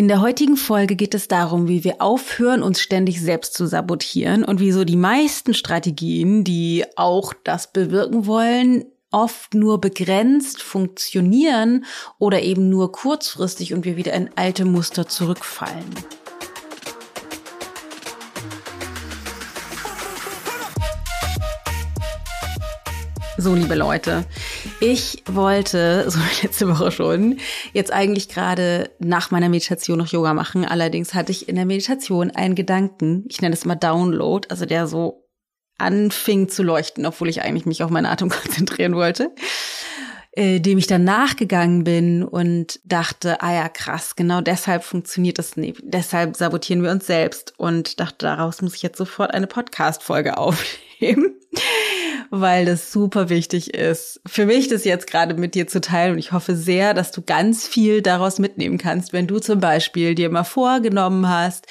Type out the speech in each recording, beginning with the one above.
In der heutigen Folge geht es darum, wie wir aufhören, uns ständig selbst zu sabotieren und wieso die meisten Strategien, die auch das bewirken wollen, oft nur begrenzt funktionieren oder eben nur kurzfristig und wir wieder in alte Muster zurückfallen. So, liebe Leute, ich wollte, so letzte Woche schon, jetzt eigentlich gerade nach meiner Meditation noch Yoga machen. Allerdings hatte ich in der Meditation einen Gedanken, ich nenne es mal Download, also der so anfing zu leuchten, obwohl ich eigentlich mich auf meinen Atem konzentrieren wollte, äh, dem ich dann nachgegangen bin und dachte, ah ja, krass, genau deshalb funktioniert das nicht. Deshalb sabotieren wir uns selbst und dachte, daraus muss ich jetzt sofort eine Podcast-Folge aufnehmen weil das super wichtig ist. Für mich das jetzt gerade mit dir zu teilen und ich hoffe sehr, dass du ganz viel daraus mitnehmen kannst, wenn du zum Beispiel dir mal vorgenommen hast,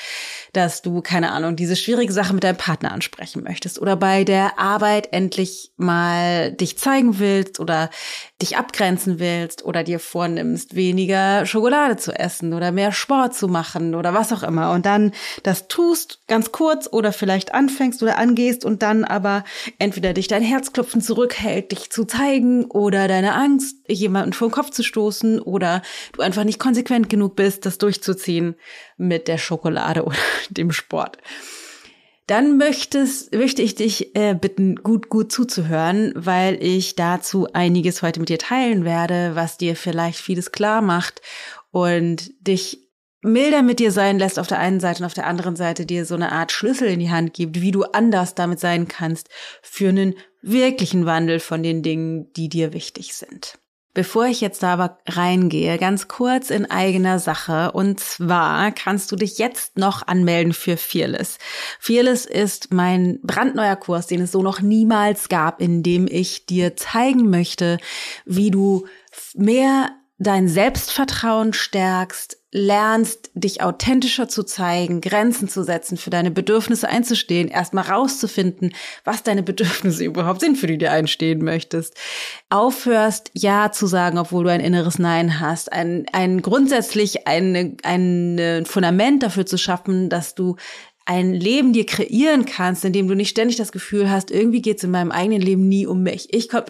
dass du, keine Ahnung, diese schwierige Sache mit deinem Partner ansprechen möchtest oder bei der Arbeit endlich mal dich zeigen willst oder dich abgrenzen willst oder dir vornimmst, weniger Schokolade zu essen oder mehr Sport zu machen oder was auch immer und dann das tust ganz kurz oder vielleicht anfängst oder angehst und dann aber entweder dich dein Herzklopfen zurückhält, dich zu zeigen oder deine Angst, jemanden vor den Kopf zu stoßen oder du einfach nicht konsequent genug bist, das durchzuziehen mit der Schokolade oder dem Sport. Dann möchtest, möchte ich dich äh, bitten, gut, gut zuzuhören, weil ich dazu einiges heute mit dir teilen werde, was dir vielleicht vieles klar macht und dich milder mit dir sein lässt auf der einen Seite und auf der anderen Seite dir so eine Art Schlüssel in die Hand gibt, wie du anders damit sein kannst für einen wirklichen Wandel von den Dingen, die dir wichtig sind. Bevor ich jetzt da aber reingehe, ganz kurz in eigener Sache. Und zwar kannst du dich jetzt noch anmelden für Fearless. Fearless ist mein brandneuer Kurs, den es so noch niemals gab, in dem ich dir zeigen möchte, wie du mehr dein Selbstvertrauen stärkst, lernst, dich authentischer zu zeigen, Grenzen zu setzen, für deine Bedürfnisse einzustehen, erstmal rauszufinden, was deine Bedürfnisse überhaupt sind, für die du einstehen möchtest. Aufhörst, Ja zu sagen, obwohl du ein inneres Nein hast. Ein, ein grundsätzlich ein, ein Fundament dafür zu schaffen, dass du ein Leben dir kreieren kannst, in dem du nicht ständig das Gefühl hast, irgendwie geht es in meinem eigenen Leben nie um mich. Ich komme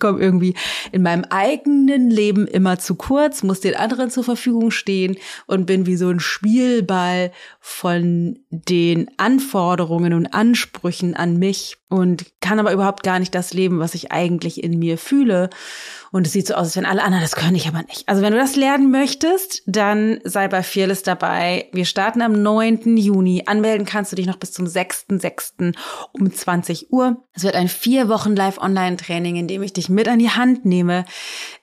komme irgendwie in meinem eigenen Leben immer zu kurz, muss den anderen zur Verfügung stehen und bin wie so ein Spielball von den Anforderungen und Ansprüchen an mich und kann aber überhaupt gar nicht das leben, was ich eigentlich in mir fühle. Und es sieht so aus, als wenn alle anderen das können, ich aber nicht. Also wenn du das lernen möchtest, dann sei bei Fearless dabei. Wir starten am 9. Juni. Anmelden kannst du dich noch bis zum 6.6. um 20 Uhr. Es wird ein vier Wochen Live-Online-Training, in dem ich dich mit an die Hand nehme.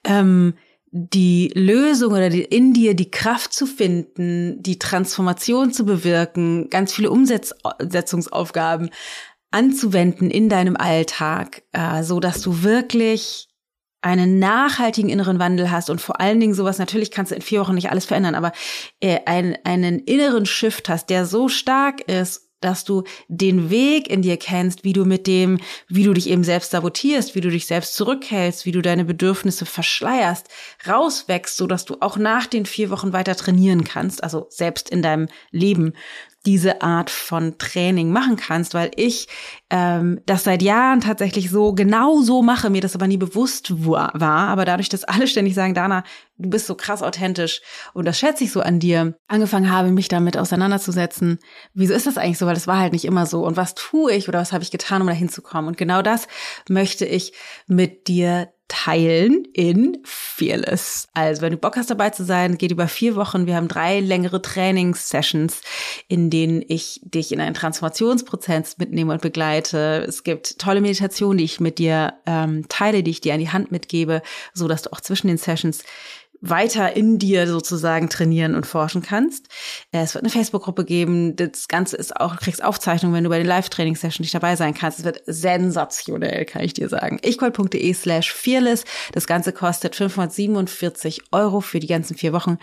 Ähm, die Lösung oder die, in dir die Kraft zu finden, die Transformation zu bewirken, ganz viele Umsetzungsaufgaben anzuwenden in deinem Alltag, äh, so dass du wirklich einen nachhaltigen inneren Wandel hast und vor allen Dingen sowas, natürlich kannst du in vier Wochen nicht alles verändern, aber äh, ein, einen inneren Shift hast, der so stark ist, dass du den Weg in dir kennst, wie du mit dem, wie du dich eben selbst sabotierst, wie du dich selbst zurückhältst, wie du deine Bedürfnisse verschleierst, rauswächst, so dass du auch nach den vier Wochen weiter trainieren kannst, also selbst in deinem Leben diese Art von Training machen kannst, weil ich ähm, das seit Jahren tatsächlich so genau so mache, mir das aber nie bewusst war. Aber dadurch, dass alle ständig sagen, Dana, du bist so krass authentisch und das schätze ich so an dir, angefangen habe, mich damit auseinanderzusetzen. Wieso ist das eigentlich so? Weil das war halt nicht immer so. Und was tue ich oder was habe ich getan, um da hinzukommen? Und genau das möchte ich mit dir teilen in Fearless. Also, wenn du Bock hast dabei zu sein, geht über vier Wochen. Wir haben drei längere Trainingssessions, in denen ich dich in einen Transformationsprozess mitnehme und begleite. Es gibt tolle Meditationen, die ich mit dir ähm, teile, die ich dir an die Hand mitgebe, so dass du auch zwischen den Sessions weiter in dir sozusagen trainieren und forschen kannst. Äh, es wird eine Facebook-Gruppe geben. Das Ganze ist auch, kriegst Aufzeichnungen, wenn du bei den Live-Training-Sessions nicht dabei sein kannst. Es wird sensationell, kann ich dir sagen. ichgold.de slash fearless. Das Ganze kostet 547 Euro für die ganzen vier Wochen.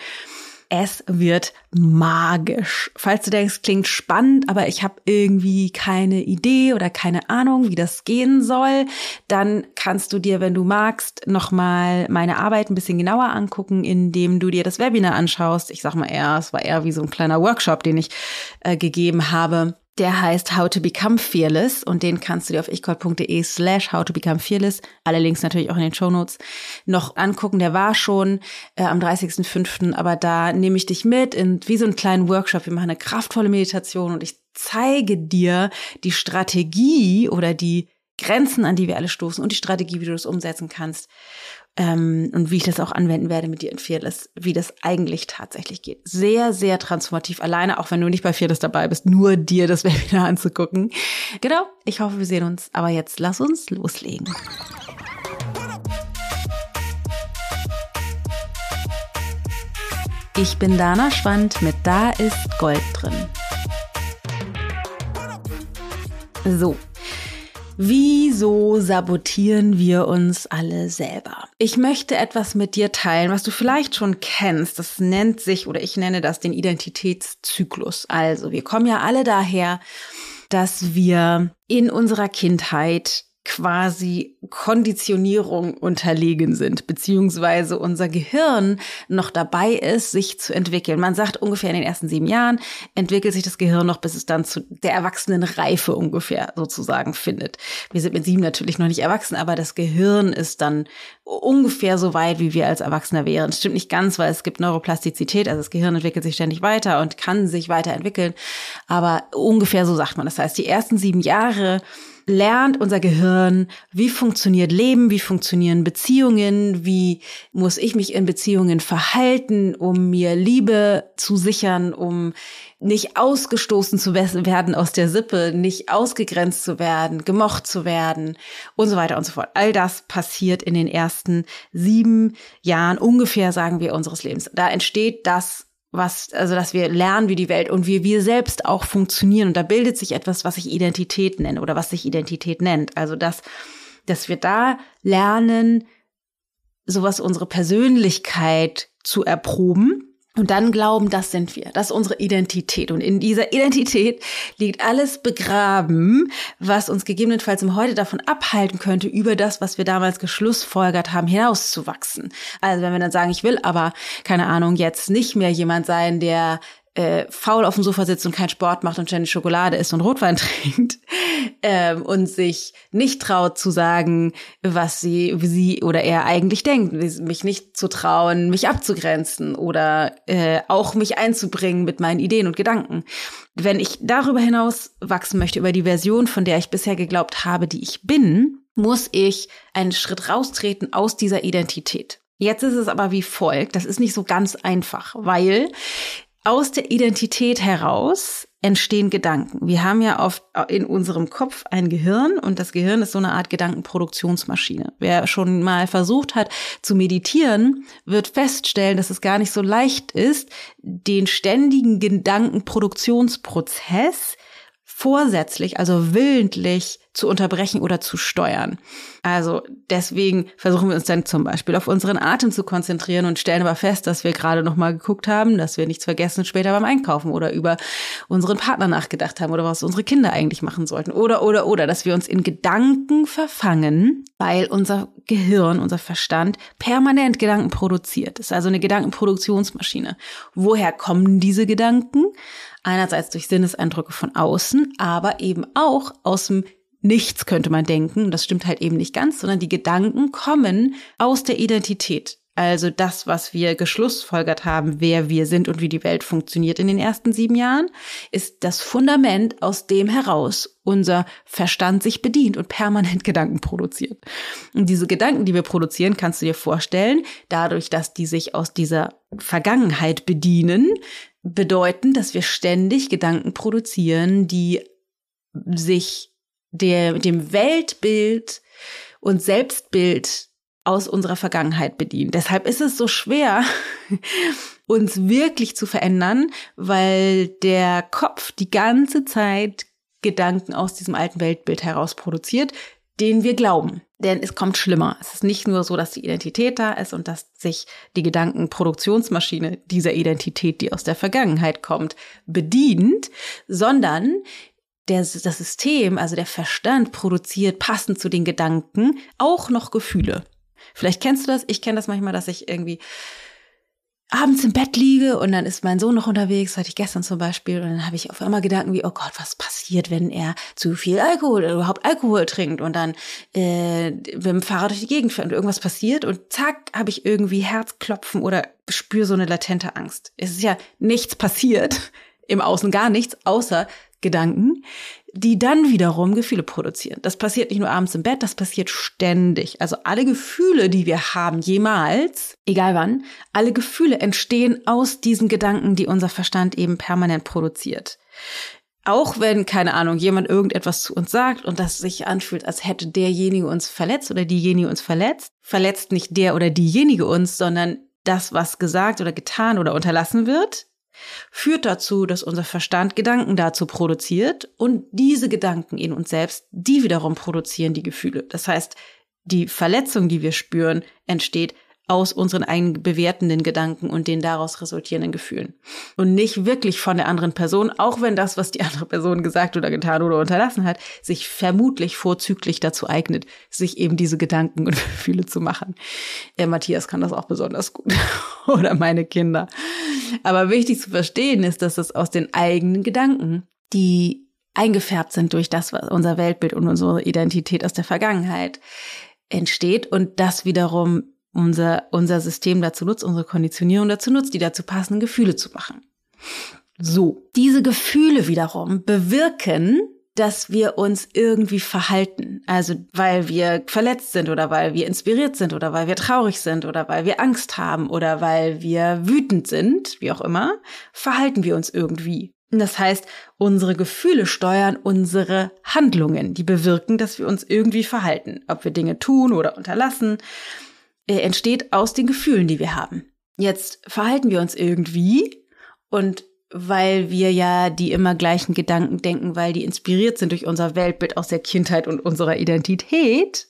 Es wird magisch. Falls du denkst, klingt spannend, aber ich habe irgendwie keine Idee oder keine Ahnung, wie das gehen soll, dann kannst du dir, wenn du magst, nochmal meine Arbeit ein bisschen genauer angucken, indem du dir das Webinar anschaust. Ich sag mal eher, es war eher wie so ein kleiner Workshop, den ich äh, gegeben habe der heißt How to Become Fearless und den kannst du dir auf ichgold.de slash how to become fearless, alle Links natürlich auch in den Show Notes, noch angucken. Der war schon äh, am 30.05., aber da nehme ich dich mit in wie so einen kleinen Workshop. Wir machen eine kraftvolle Meditation und ich zeige dir die Strategie oder die Grenzen, an die wir alle stoßen und die Strategie, wie du das umsetzen kannst ähm, und wie ich das auch anwenden werde mit dir in Fearless, wie das eigentlich tatsächlich geht. Sehr, sehr transformativ alleine, auch wenn du nicht bei Fearless dabei bist, nur dir das Webinar anzugucken. Genau, ich hoffe, wir sehen uns. Aber jetzt lass uns loslegen. Ich bin Dana Schwand mit Da ist Gold drin. So, Wieso sabotieren wir uns alle selber? Ich möchte etwas mit dir teilen, was du vielleicht schon kennst. Das nennt sich, oder ich nenne das den Identitätszyklus. Also, wir kommen ja alle daher, dass wir in unserer Kindheit quasi Konditionierung unterlegen sind, beziehungsweise unser Gehirn noch dabei ist, sich zu entwickeln. Man sagt ungefähr in den ersten sieben Jahren entwickelt sich das Gehirn noch, bis es dann zu der Erwachsenenreife ungefähr sozusagen findet. Wir sind mit sieben natürlich noch nicht erwachsen, aber das Gehirn ist dann ungefähr so weit, wie wir als Erwachsener wären. Stimmt nicht ganz, weil es gibt Neuroplastizität, also das Gehirn entwickelt sich ständig weiter und kann sich weiterentwickeln, aber ungefähr so sagt man. Das heißt, die ersten sieben Jahre lernt unser Gehirn, wie funktioniert Leben, wie funktionieren Beziehungen, wie muss ich mich in Beziehungen verhalten, um mir Liebe zu sichern, um nicht ausgestoßen zu werden aus der Sippe, nicht ausgegrenzt zu werden, gemocht zu werden und so weiter und so fort. All das passiert in den ersten sieben Jahren ungefähr, sagen wir, unseres Lebens. Da entsteht das was, also dass wir lernen, wie die Welt und wie wir selbst auch funktionieren. Und da bildet sich etwas, was ich Identität nenne oder was sich Identität nennt. Also dass, dass wir da lernen, sowas unsere Persönlichkeit zu erproben und dann glauben, das sind wir, das ist unsere Identität. Und in dieser Identität liegt alles begraben, was uns gegebenenfalls im Heute davon abhalten könnte, über das, was wir damals geschlussfolgert haben, hinauszuwachsen. Also wenn wir dann sagen, ich will aber, keine Ahnung, jetzt nicht mehr jemand sein, der äh, faul auf dem Sofa sitzt und keinen Sport macht und ständig Schokolade isst und Rotwein trinkt ähm, und sich nicht traut zu sagen, was sie, sie oder er eigentlich denkt, mich nicht zu trauen, mich abzugrenzen oder äh, auch mich einzubringen mit meinen Ideen und Gedanken. Wenn ich darüber hinaus wachsen möchte, über die Version, von der ich bisher geglaubt habe, die ich bin, muss ich einen Schritt raustreten aus dieser Identität. Jetzt ist es aber wie folgt. Das ist nicht so ganz einfach, weil aus der Identität heraus entstehen Gedanken. Wir haben ja oft in unserem Kopf ein Gehirn und das Gehirn ist so eine Art Gedankenproduktionsmaschine. Wer schon mal versucht hat zu meditieren, wird feststellen, dass es gar nicht so leicht ist, den ständigen Gedankenproduktionsprozess vorsätzlich, also willentlich zu unterbrechen oder zu steuern. Also deswegen versuchen wir uns dann zum Beispiel auf unseren Atem zu konzentrieren und stellen aber fest, dass wir gerade noch mal geguckt haben, dass wir nichts vergessen später beim Einkaufen oder über unseren Partner nachgedacht haben oder was unsere Kinder eigentlich machen sollten oder oder oder, dass wir uns in Gedanken verfangen, weil unser Gehirn, unser Verstand permanent Gedanken produziert. Das ist also eine Gedankenproduktionsmaschine. Woher kommen diese Gedanken? Einerseits durch Sinneseindrücke von außen, aber eben auch aus dem nichts, könnte man denken. Das stimmt halt eben nicht ganz, sondern die Gedanken kommen aus der Identität. Also das, was wir geschlussfolgert haben, wer wir sind und wie die Welt funktioniert in den ersten sieben Jahren, ist das Fundament, aus dem heraus unser Verstand sich bedient und permanent Gedanken produziert. Und diese Gedanken, die wir produzieren, kannst du dir vorstellen, dadurch, dass die sich aus dieser Vergangenheit bedienen, bedeuten, dass wir ständig Gedanken produzieren, die sich der, dem Weltbild und Selbstbild aus unserer Vergangenheit bedienen. Deshalb ist es so schwer, uns wirklich zu verändern, weil der Kopf die ganze Zeit Gedanken aus diesem alten Weltbild heraus produziert, den wir glauben. Denn es kommt schlimmer. Es ist nicht nur so, dass die Identität da ist und dass sich die Gedankenproduktionsmaschine dieser Identität, die aus der Vergangenheit kommt, bedient, sondern der, das System, also der Verstand, produziert passend zu den Gedanken auch noch Gefühle. Vielleicht kennst du das. Ich kenne das manchmal, dass ich irgendwie abends im Bett liege und dann ist mein Sohn noch unterwegs, hatte ich gestern zum Beispiel, und dann habe ich auf einmal Gedanken wie, oh Gott, was passiert, wenn er zu viel Alkohol oder überhaupt Alkohol trinkt und dann äh, mit dem Fahrrad durch die Gegend fährt und irgendwas passiert und zack, habe ich irgendwie Herzklopfen oder spüre so eine latente Angst. Es ist ja nichts passiert, im Außen gar nichts, außer Gedanken, die dann wiederum Gefühle produzieren. Das passiert nicht nur abends im Bett, das passiert ständig. Also alle Gefühle, die wir haben, jemals, egal wann, alle Gefühle entstehen aus diesen Gedanken, die unser Verstand eben permanent produziert. Auch wenn, keine Ahnung, jemand irgendetwas zu uns sagt und das sich anfühlt, als hätte derjenige uns verletzt oder diejenige uns verletzt, verletzt nicht der oder diejenige uns, sondern das, was gesagt oder getan oder unterlassen wird, führt dazu, dass unser Verstand Gedanken dazu produziert und diese Gedanken in uns selbst, die wiederum produzieren die Gefühle. Das heißt, die Verletzung, die wir spüren, entsteht aus unseren eigenen bewertenden Gedanken und den daraus resultierenden Gefühlen. Und nicht wirklich von der anderen Person, auch wenn das, was die andere Person gesagt oder getan oder unterlassen hat, sich vermutlich vorzüglich dazu eignet, sich eben diese Gedanken und Gefühle zu machen. Der Matthias kann das auch besonders gut. oder meine Kinder. Aber wichtig zu verstehen ist, dass es aus den eigenen Gedanken, die eingefärbt sind durch das, was unser Weltbild und unsere Identität aus der Vergangenheit entsteht und das wiederum unser, unser System dazu nutzt, unsere Konditionierung dazu nutzt, die dazu passenden Gefühle zu machen. So, diese Gefühle wiederum bewirken, dass wir uns irgendwie verhalten. Also weil wir verletzt sind oder weil wir inspiriert sind oder weil wir traurig sind oder weil wir Angst haben oder weil wir wütend sind, wie auch immer, verhalten wir uns irgendwie. Das heißt, unsere Gefühle steuern unsere Handlungen, die bewirken, dass wir uns irgendwie verhalten. Ob wir Dinge tun oder unterlassen, äh, entsteht aus den Gefühlen, die wir haben. Jetzt verhalten wir uns irgendwie und weil wir ja die immer gleichen Gedanken denken, weil die inspiriert sind durch unser Weltbild aus der Kindheit und unserer Identität,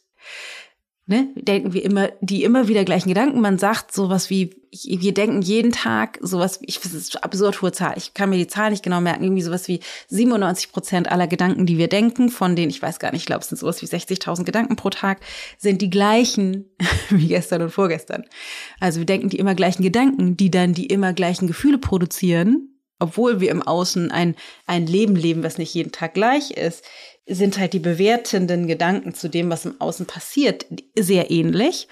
ne, denken wir immer die immer wieder gleichen Gedanken. Man sagt sowas wie, wir denken jeden Tag sowas, ich das ist eine absurd hohe Zahl, ich kann mir die Zahl nicht genau merken, irgendwie sowas wie 97 Prozent aller Gedanken, die wir denken, von denen, ich weiß gar nicht, ich glaube, es sind sowas wie 60.000 Gedanken pro Tag, sind die gleichen wie gestern und vorgestern. Also wir denken die immer gleichen Gedanken, die dann die immer gleichen Gefühle produzieren, obwohl wir im Außen ein, ein Leben leben, was nicht jeden Tag gleich ist, sind halt die bewertenden Gedanken zu dem, was im Außen passiert, sehr ähnlich.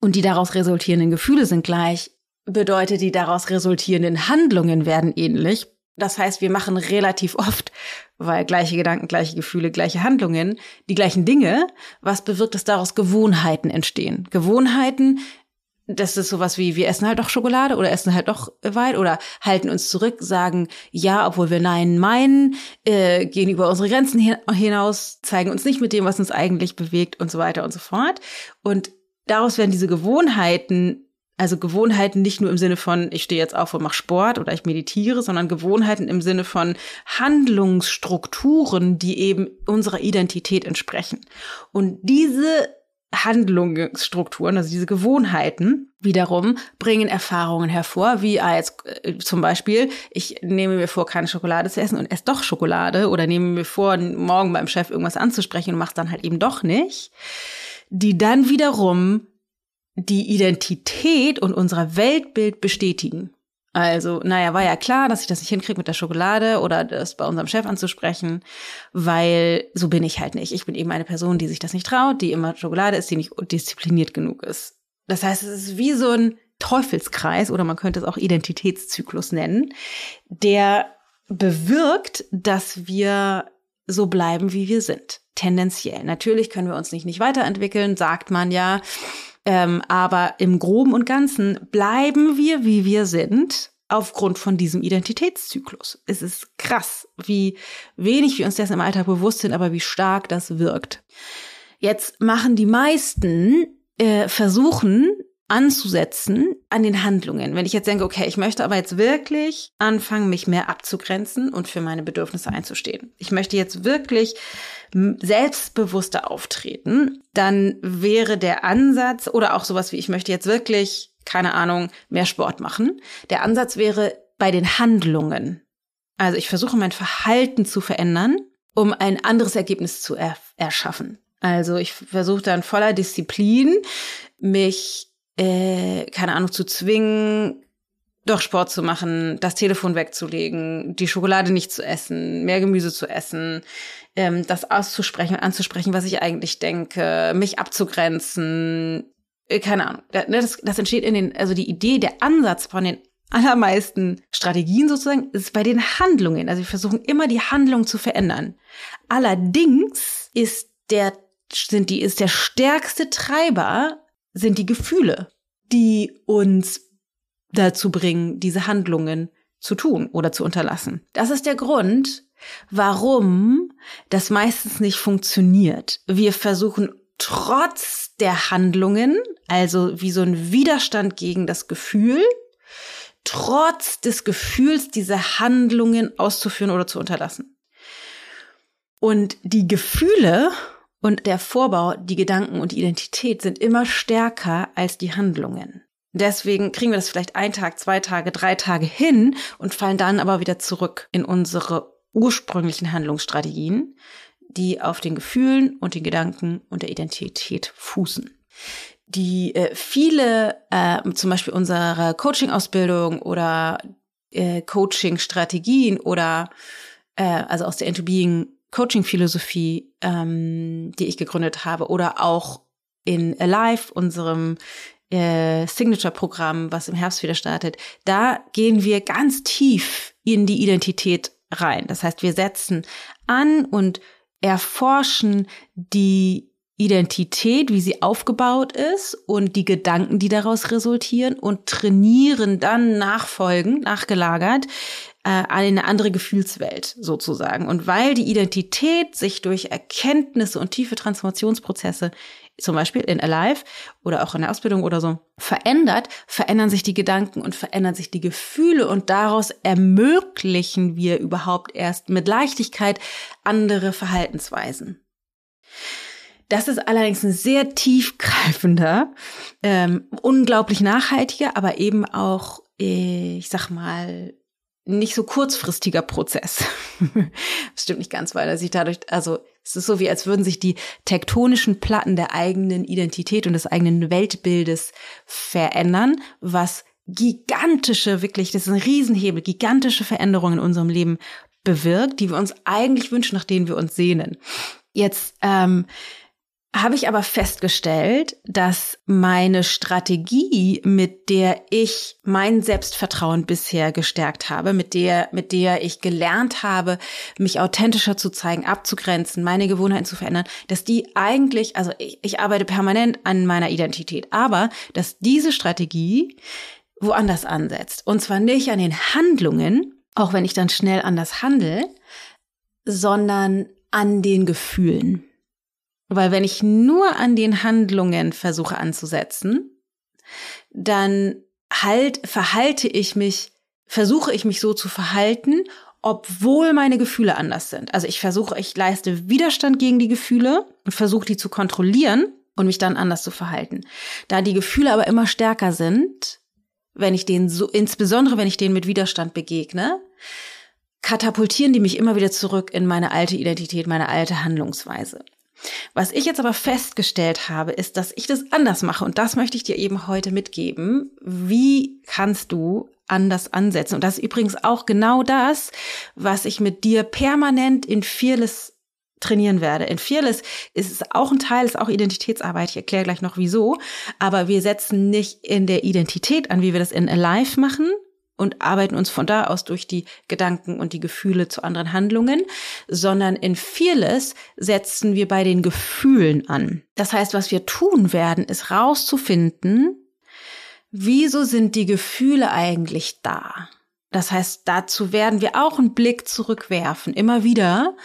Und die daraus resultierenden Gefühle sind gleich, bedeutet, die daraus resultierenden Handlungen werden ähnlich. Das heißt, wir machen relativ oft, weil gleiche Gedanken, gleiche Gefühle, gleiche Handlungen, die gleichen Dinge, was bewirkt, dass daraus Gewohnheiten entstehen. Gewohnheiten, das ist sowas wie, wir essen halt doch Schokolade oder essen halt doch Wein oder halten uns zurück, sagen ja, obwohl wir Nein meinen, äh, gehen über unsere Grenzen hinaus, zeigen uns nicht mit dem, was uns eigentlich bewegt und so weiter und so fort. Und daraus werden diese Gewohnheiten also Gewohnheiten nicht nur im Sinne von, ich stehe jetzt auf und mache Sport oder ich meditiere, sondern Gewohnheiten im Sinne von Handlungsstrukturen, die eben unserer Identität entsprechen. Und diese Handlungsstrukturen, also diese Gewohnheiten wiederum bringen Erfahrungen hervor, wie ah, jetzt äh, zum Beispiel, ich nehme mir vor, keine Schokolade zu essen und esse doch Schokolade oder nehme mir vor, morgen beim Chef irgendwas anzusprechen und mache dann halt eben doch nicht, die dann wiederum die Identität und unser Weltbild bestätigen. Also, naja, war ja klar, dass ich das nicht hinkriege mit der Schokolade oder das bei unserem Chef anzusprechen, weil so bin ich halt nicht. Ich bin eben eine Person, die sich das nicht traut, die immer Schokolade ist, die nicht diszipliniert genug ist. Das heißt, es ist wie so ein Teufelskreis oder man könnte es auch Identitätszyklus nennen, der bewirkt, dass wir so bleiben, wie wir sind. Tendenziell. Natürlich können wir uns nicht, nicht weiterentwickeln, sagt man ja. Ähm, aber im Groben und Ganzen bleiben wir, wie wir sind, aufgrund von diesem Identitätszyklus. Es ist krass, wie wenig wir uns dessen im Alltag bewusst sind, aber wie stark das wirkt. Jetzt machen die meisten äh, versuchen, anzusetzen an den Handlungen. Wenn ich jetzt denke, okay, ich möchte aber jetzt wirklich anfangen, mich mehr abzugrenzen und für meine Bedürfnisse einzustehen. Ich möchte jetzt wirklich selbstbewusster auftreten, dann wäre der Ansatz oder auch sowas wie ich möchte jetzt wirklich, keine Ahnung, mehr Sport machen. Der Ansatz wäre bei den Handlungen. Also ich versuche mein Verhalten zu verändern, um ein anderes Ergebnis zu er erschaffen. Also ich versuche dann voller Disziplin mich äh, keine Ahnung, zu zwingen, doch Sport zu machen, das Telefon wegzulegen, die Schokolade nicht zu essen, mehr Gemüse zu essen, ähm, das auszusprechen, anzusprechen, was ich eigentlich denke, mich abzugrenzen, äh, keine Ahnung. Ne, das, das entsteht in den, also die Idee, der Ansatz von den allermeisten Strategien sozusagen ist bei den Handlungen. Also wir versuchen immer die Handlung zu verändern. Allerdings ist der, sind die, ist der stärkste Treiber sind die Gefühle, die uns dazu bringen, diese Handlungen zu tun oder zu unterlassen. Das ist der Grund, warum das meistens nicht funktioniert. Wir versuchen trotz der Handlungen, also wie so ein Widerstand gegen das Gefühl, trotz des Gefühls diese Handlungen auszuführen oder zu unterlassen. Und die Gefühle und der Vorbau, die Gedanken und die Identität sind immer stärker als die Handlungen. Deswegen kriegen wir das vielleicht ein Tag, zwei Tage, drei Tage hin und fallen dann aber wieder zurück in unsere ursprünglichen Handlungsstrategien, die auf den Gefühlen und den Gedanken und der Identität fußen. Die äh, viele, äh, zum Beispiel unsere Coaching-Ausbildung oder äh, Coaching-Strategien oder äh, also aus der Into Being Coaching-Philosophie, ähm, die ich gegründet habe, oder auch in Alive, unserem äh, Signature-Programm, was im Herbst wieder startet, da gehen wir ganz tief in die Identität rein. Das heißt, wir setzen an und erforschen die Identität, wie sie aufgebaut ist und die Gedanken, die daraus resultieren und trainieren dann nachfolgend, nachgelagert, äh, eine andere Gefühlswelt sozusagen. Und weil die Identität sich durch Erkenntnisse und tiefe Transformationsprozesse zum Beispiel in Alive oder auch in der Ausbildung oder so verändert, verändern sich die Gedanken und verändern sich die Gefühle und daraus ermöglichen wir überhaupt erst mit Leichtigkeit andere Verhaltensweisen. Das ist allerdings ein sehr tiefgreifender, ähm, unglaublich nachhaltiger, aber eben auch, ich sag mal, nicht so kurzfristiger Prozess. das stimmt nicht ganz, weil er sich dadurch, also es ist so wie, als würden sich die tektonischen Platten der eigenen Identität und des eigenen Weltbildes verändern, was gigantische, wirklich, das ist ein Riesenhebel, gigantische Veränderungen in unserem Leben bewirkt, die wir uns eigentlich wünschen, nach denen wir uns sehnen. Jetzt ähm, habe ich aber festgestellt, dass meine Strategie, mit der ich mein Selbstvertrauen bisher gestärkt habe, mit der, mit der ich gelernt habe, mich authentischer zu zeigen, abzugrenzen, meine Gewohnheiten zu verändern, dass die eigentlich, also ich, ich arbeite permanent an meiner Identität, aber dass diese Strategie woanders ansetzt. Und zwar nicht an den Handlungen, auch wenn ich dann schnell anders handle, sondern an den Gefühlen. Weil wenn ich nur an den Handlungen versuche anzusetzen, dann halt, verhalte ich mich, versuche ich mich so zu verhalten, obwohl meine Gefühle anders sind. Also ich versuche, ich leiste Widerstand gegen die Gefühle und versuche die zu kontrollieren und mich dann anders zu verhalten. Da die Gefühle aber immer stärker sind, wenn ich denen so, insbesondere wenn ich denen mit Widerstand begegne, katapultieren die mich immer wieder zurück in meine alte Identität, meine alte Handlungsweise. Was ich jetzt aber festgestellt habe, ist, dass ich das anders mache und das möchte ich dir eben heute mitgeben. Wie kannst du anders ansetzen? Und das ist übrigens auch genau das, was ich mit dir permanent in Fearless trainieren werde. In Fearless ist es auch ein Teil, ist auch Identitätsarbeit. Ich erkläre gleich noch wieso. Aber wir setzen nicht in der Identität an, wie wir das in Alive machen, und arbeiten uns von da aus durch die Gedanken und die Gefühle zu anderen Handlungen, sondern in Fearless setzen wir bei den Gefühlen an. Das heißt, was wir tun werden, ist rauszufinden, wieso sind die Gefühle eigentlich da? Das heißt, dazu werden wir auch einen Blick zurückwerfen, immer wieder,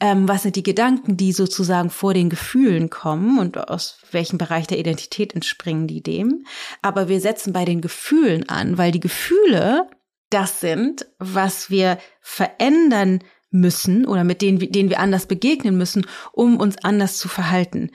ähm, was sind die Gedanken, die sozusagen vor den Gefühlen kommen und aus welchem Bereich der Identität entspringen die dem. Aber wir setzen bei den Gefühlen an, weil die Gefühle das sind, was wir verändern müssen oder mit denen, denen wir anders begegnen müssen, um uns anders zu verhalten.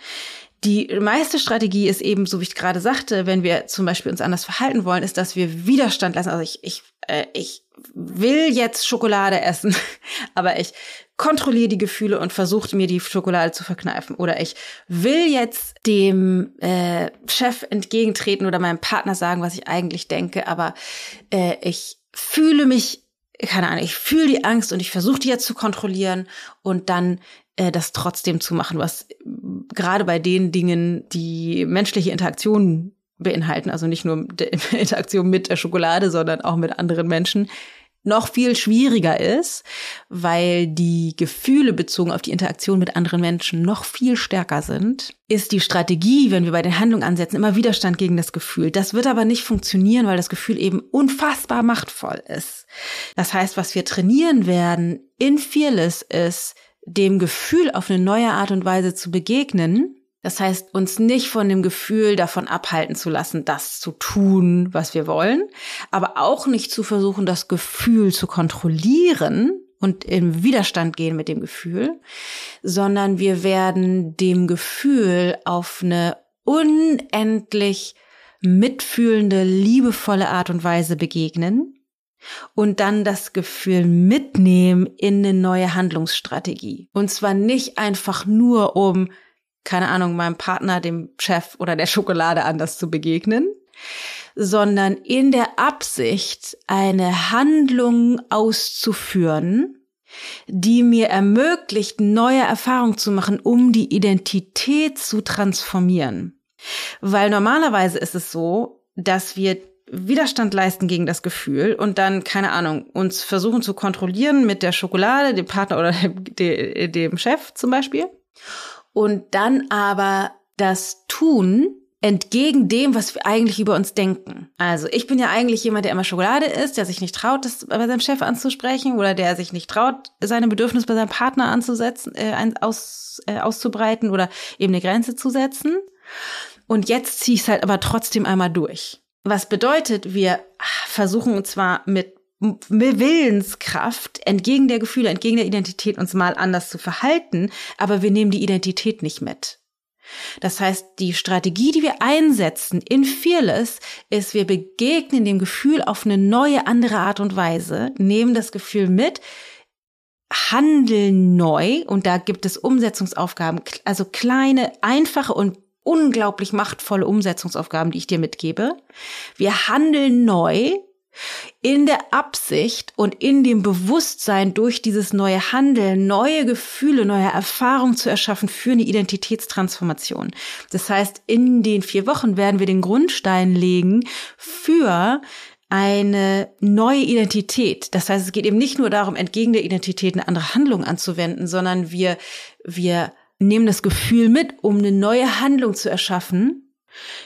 Die meiste Strategie ist eben, so wie ich gerade sagte, wenn wir zum Beispiel uns anders verhalten wollen, ist, dass wir Widerstand lassen. Also ich, ich, äh, ich will jetzt Schokolade essen, aber ich kontrolliere die Gefühle und versuche mir die Schokolade zu verkneifen. Oder ich will jetzt dem äh, Chef entgegentreten oder meinem Partner sagen, was ich eigentlich denke, aber äh, ich fühle mich, keine Ahnung, ich fühle die Angst und ich versuche die jetzt zu kontrollieren und dann äh, das trotzdem zu machen, was gerade bei den Dingen, die menschliche Interaktion beinhalten, also nicht nur Interaktion mit der Schokolade, sondern auch mit anderen Menschen, noch viel schwieriger ist, weil die Gefühle bezogen auf die Interaktion mit anderen Menschen noch viel stärker sind, ist die Strategie, wenn wir bei den Handlungen ansetzen, immer Widerstand gegen das Gefühl. Das wird aber nicht funktionieren, weil das Gefühl eben unfassbar machtvoll ist. Das heißt, was wir trainieren werden in Fearless ist, dem Gefühl auf eine neue Art und Weise zu begegnen. Das heißt, uns nicht von dem Gefühl davon abhalten zu lassen, das zu tun, was wir wollen, aber auch nicht zu versuchen, das Gefühl zu kontrollieren und im Widerstand gehen mit dem Gefühl, sondern wir werden dem Gefühl auf eine unendlich mitfühlende, liebevolle Art und Weise begegnen und dann das Gefühl mitnehmen in eine neue Handlungsstrategie. Und zwar nicht einfach nur, um, keine Ahnung, meinem Partner, dem Chef oder der Schokolade anders zu begegnen, sondern in der Absicht, eine Handlung auszuführen, die mir ermöglicht, neue Erfahrungen zu machen, um die Identität zu transformieren. Weil normalerweise ist es so, dass wir Widerstand leisten gegen das Gefühl und dann, keine Ahnung, uns versuchen zu kontrollieren mit der Schokolade, dem Partner oder dem, dem Chef zum Beispiel. Und dann aber das tun entgegen dem, was wir eigentlich über uns denken. Also ich bin ja eigentlich jemand, der immer Schokolade isst, der sich nicht traut, das bei seinem Chef anzusprechen oder der sich nicht traut, seine Bedürfnisse bei seinem Partner anzusetzen, äh, aus, äh, auszubreiten oder eben eine Grenze zu setzen. Und jetzt ziehe ich es halt aber trotzdem einmal durch. Was bedeutet, wir versuchen zwar mit Willenskraft entgegen der Gefühle, entgegen der Identität uns mal anders zu verhalten, aber wir nehmen die Identität nicht mit. Das heißt, die Strategie, die wir einsetzen in Fearless, ist, wir begegnen dem Gefühl auf eine neue, andere Art und Weise, nehmen das Gefühl mit, handeln neu und da gibt es Umsetzungsaufgaben, also kleine, einfache und unglaublich machtvolle Umsetzungsaufgaben, die ich dir mitgebe. Wir handeln neu in der Absicht und in dem Bewusstsein durch dieses neue Handeln neue Gefühle, neue Erfahrungen zu erschaffen für eine Identitätstransformation. Das heißt, in den vier Wochen werden wir den Grundstein legen für eine neue Identität. Das heißt, es geht eben nicht nur darum, entgegen der Identität eine andere Handlung anzuwenden, sondern wir, wir nehmen das Gefühl mit, um eine neue Handlung zu erschaffen,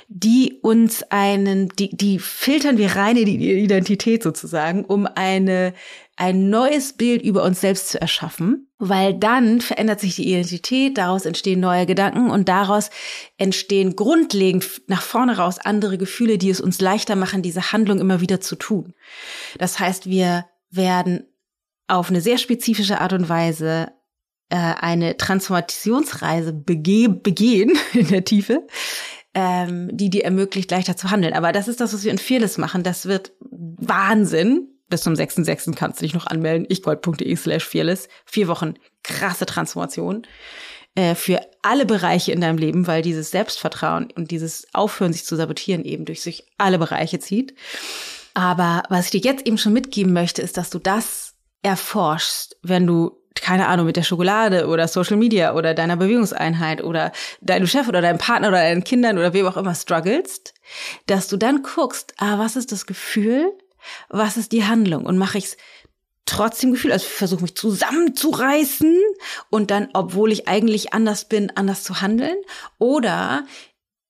die uns einen, die, die filtern wir rein in die Identität sozusagen, um eine, ein neues Bild über uns selbst zu erschaffen, weil dann verändert sich die Identität, daraus entstehen neue Gedanken und daraus entstehen grundlegend nach vorne raus andere Gefühle, die es uns leichter machen, diese Handlung immer wieder zu tun. Das heißt, wir werden auf eine sehr spezifische Art und Weise äh, eine Transformationsreise bege begehen in der Tiefe, ähm, die dir ermöglicht, leichter zu handeln. Aber das ist das, was wir in Fearless machen. Das wird Wahnsinn. Bis zum 6.6. kannst du dich noch anmelden. ichgold.de slash fearless. Vier Wochen krasse Transformation äh, für alle Bereiche in deinem Leben, weil dieses Selbstvertrauen und dieses Aufhören, sich zu sabotieren, eben durch sich alle Bereiche zieht. Aber was ich dir jetzt eben schon mitgeben möchte, ist, dass du das erforschst, wenn du keine Ahnung, mit der Schokolade oder Social Media oder deiner Bewegungseinheit oder deinem Chef oder deinem Partner oder deinen Kindern oder wem auch immer strugglest, dass du dann guckst, ah, was ist das Gefühl? Was ist die Handlung? Und mache ich es trotzdem Gefühl, also versuche mich zusammenzureißen und dann, obwohl ich eigentlich anders bin, anders zu handeln? Oder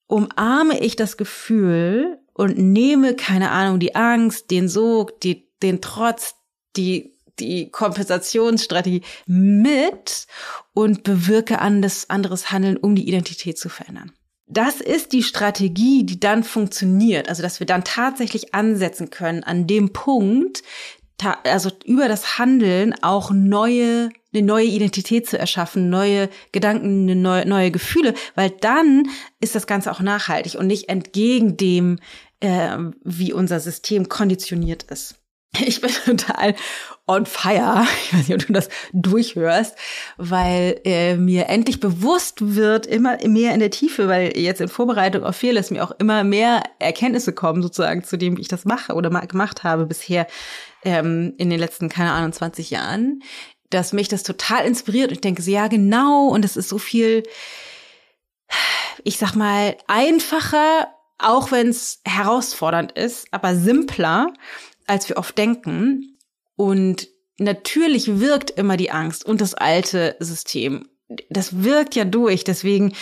umarme ich das Gefühl und nehme, keine Ahnung, die Angst, den Sog, die, den Trotz, die die Kompensationsstrategie mit und bewirke anderes, anderes Handeln, um die Identität zu verändern. Das ist die Strategie, die dann funktioniert. Also, dass wir dann tatsächlich ansetzen können an dem Punkt, also über das Handeln auch neue, eine neue Identität zu erschaffen, neue Gedanken, neue, neue Gefühle, weil dann ist das Ganze auch nachhaltig und nicht entgegen dem, äh, wie unser System konditioniert ist. Ich bin total on fire. Ich weiß nicht, ob du das durchhörst, weil äh, mir endlich bewusst wird, immer mehr in der Tiefe, weil jetzt in Vorbereitung auf Fearless mir auch immer mehr Erkenntnisse kommen, sozusagen, zu dem, wie ich das mache oder gemacht habe bisher ähm, in den letzten, keine Ahnung, 20 Jahren, dass mich das total inspiriert. Und ich denke ja, genau, und es ist so viel, ich sag mal, einfacher, auch wenn es herausfordernd ist, aber simpler als wir oft denken. Und natürlich wirkt immer die Angst und das alte System. Das wirkt ja durch. Deswegen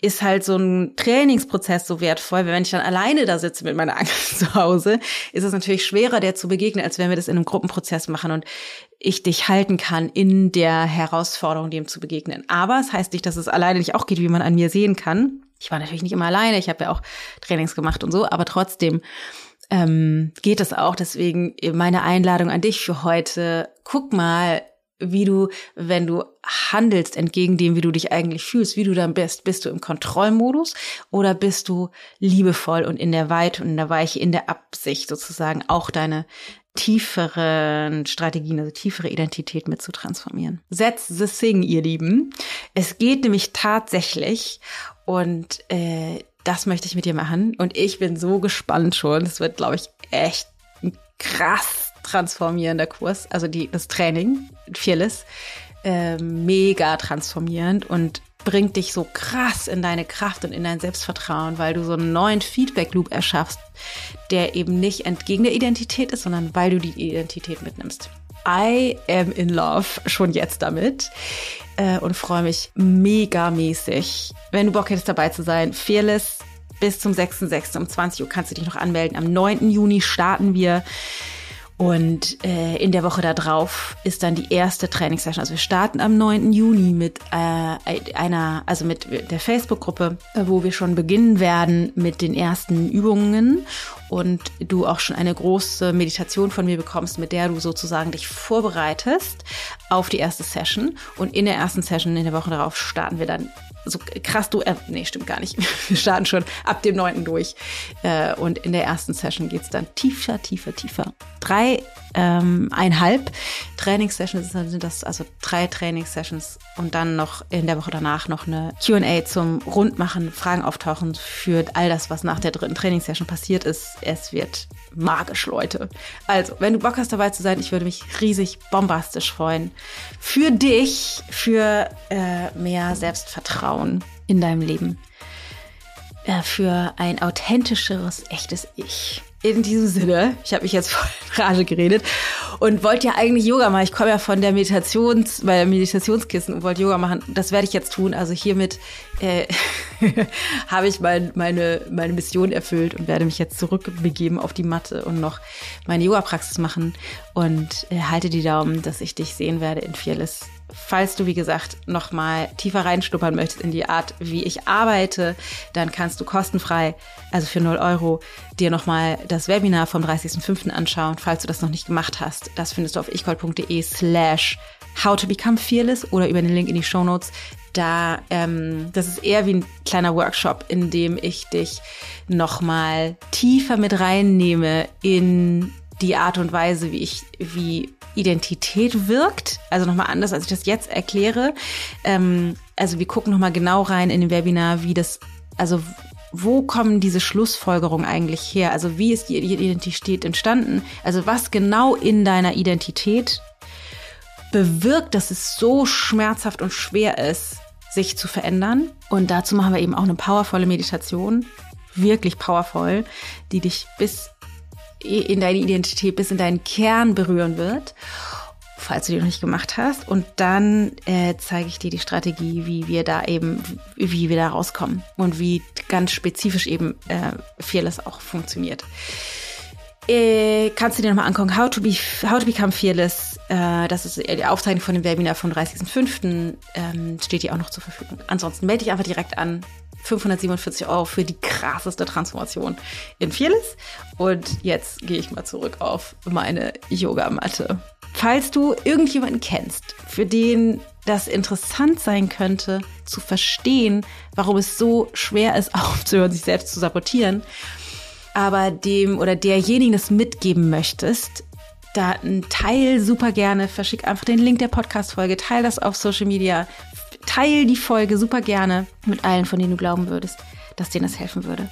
ist halt so ein Trainingsprozess so wertvoll. Wenn ich dann alleine da sitze mit meiner Angst zu Hause, ist es natürlich schwerer, der zu begegnen, als wenn wir das in einem Gruppenprozess machen und ich dich halten kann in der Herausforderung, dem zu begegnen. Aber es heißt nicht, dass es alleine nicht auch geht, wie man an mir sehen kann. Ich war natürlich nicht immer alleine. Ich habe ja auch Trainings gemacht und so, aber trotzdem ähm, geht es auch. Deswegen meine Einladung an dich für heute. Guck mal, wie du, wenn du handelst entgegen dem, wie du dich eigentlich fühlst, wie du dann bist. Bist du im Kontrollmodus oder bist du liebevoll und in der Weite und in der Weiche, in der Absicht sozusagen auch deine tieferen Strategien, also tiefere Identität mit zu transformieren. Setz the thing, ihr Lieben. Es geht nämlich tatsächlich und äh, das möchte ich mit dir machen. Und ich bin so gespannt schon. Es wird, glaube ich, echt ein krass transformierender Kurs. Also die, das Training, Fearless, äh, mega transformierend und bringt dich so krass in deine Kraft und in dein Selbstvertrauen, weil du so einen neuen Feedback-Loop erschaffst, der eben nicht entgegen der Identität ist, sondern weil du die Identität mitnimmst. I am in love schon jetzt damit äh, und freue mich mega mäßig. Wenn du Bock hättest dabei zu sein, Fearless bis zum 6.6. um 20 Uhr kannst du dich noch anmelden. Am 9. Juni starten wir. Und äh, in der Woche darauf ist dann die erste Trainingssession. Also wir starten am 9. Juni mit äh, einer, also mit der Facebook-Gruppe, äh, wo wir schon beginnen werden mit den ersten Übungen und du auch schon eine große Meditation von mir bekommst, mit der du sozusagen dich vorbereitest auf die erste Session. Und in der ersten Session in der Woche darauf starten wir dann so krass du, äh, nee, stimmt gar nicht. Wir starten schon ab dem 9. durch. Äh, und in der ersten Session geht's dann tiefer, tiefer, tiefer. Drei, ähm, einhalb Trainingssessions sind das, also drei Trainingssessions und dann noch in der Woche danach noch eine Q&A zum Rundmachen, Fragen auftauchen für all das, was nach der dritten Trainingssession passiert ist. Es wird magisch, Leute. Also, wenn du Bock hast dabei zu sein, ich würde mich riesig bombastisch freuen. Für dich, für äh, mehr Selbstvertrauen in deinem Leben. Äh, für ein authentischeres, echtes Ich in diesem Sinne, ich habe mich jetzt voll Rage geredet und wollte ja eigentlich Yoga machen. Ich komme ja von der Meditations, bei der Meditationskissen und wollte Yoga machen. Das werde ich jetzt tun. Also hiermit äh, habe ich mein, meine, meine Mission erfüllt und werde mich jetzt zurückbegeben auf die Matte und noch meine Yoga-Praxis machen und äh, halte die Daumen, dass ich dich sehen werde in Fearless falls du, wie gesagt, nochmal tiefer reinstuppern möchtest in die Art, wie ich arbeite, dann kannst du kostenfrei, also für 0 Euro, dir nochmal das Webinar vom 30.05. anschauen, falls du das noch nicht gemacht hast. Das findest du auf ichgold.de slash how to become fearless oder über den Link in die Show Notes. Da, ähm, das ist eher wie ein kleiner Workshop, in dem ich dich nochmal tiefer mit reinnehme in die Art und Weise, wie ich, wie Identität wirkt. Also nochmal anders, als ich das jetzt erkläre. Ähm, also wir gucken nochmal genau rein in den Webinar, wie das, also wo kommen diese Schlussfolgerungen eigentlich her? Also wie ist die Identität entstanden? Also was genau in deiner Identität bewirkt, dass es so schmerzhaft und schwer ist, sich zu verändern? Und dazu machen wir eben auch eine powervolle Meditation, wirklich powervoll, die dich bis in deine Identität bis in deinen Kern berühren wird, falls du die noch nicht gemacht hast. Und dann äh, zeige ich dir die Strategie, wie wir da eben, wie wir da rauskommen und wie ganz spezifisch eben äh, Fearless auch funktioniert. Äh, kannst du dir nochmal angucken, How to, be, How to Become Fearless Äh, das ist die Aufzeichnung von dem Webinar vom 30.05. Ähm, steht dir auch noch zur Verfügung. Ansonsten melde dich einfach direkt an. 547 Euro für die krasseste Transformation in Fearless. Und jetzt gehe ich mal zurück auf meine Yogamatte. Falls du irgendjemanden kennst, für den das interessant sein könnte, zu verstehen, warum es so schwer ist, aufzuhören, sich selbst zu sabotieren, aber dem oder derjenigen das mitgeben möchtest, da ein Teil super gerne, verschick einfach den Link der Podcast-Folge, teil das auf Social Media, teil die Folge super gerne mit allen, von denen du glauben würdest, dass denen das helfen würde.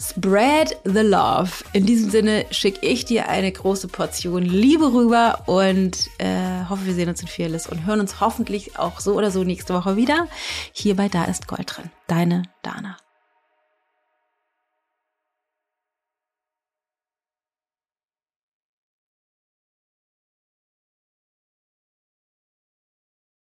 Spread the love. In diesem Sinne schicke ich dir eine große Portion Liebe rüber und äh, hoffe, wir sehen uns in Fearless und hören uns hoffentlich auch so oder so nächste Woche wieder. Hierbei Da ist Gold drin. Deine Dana.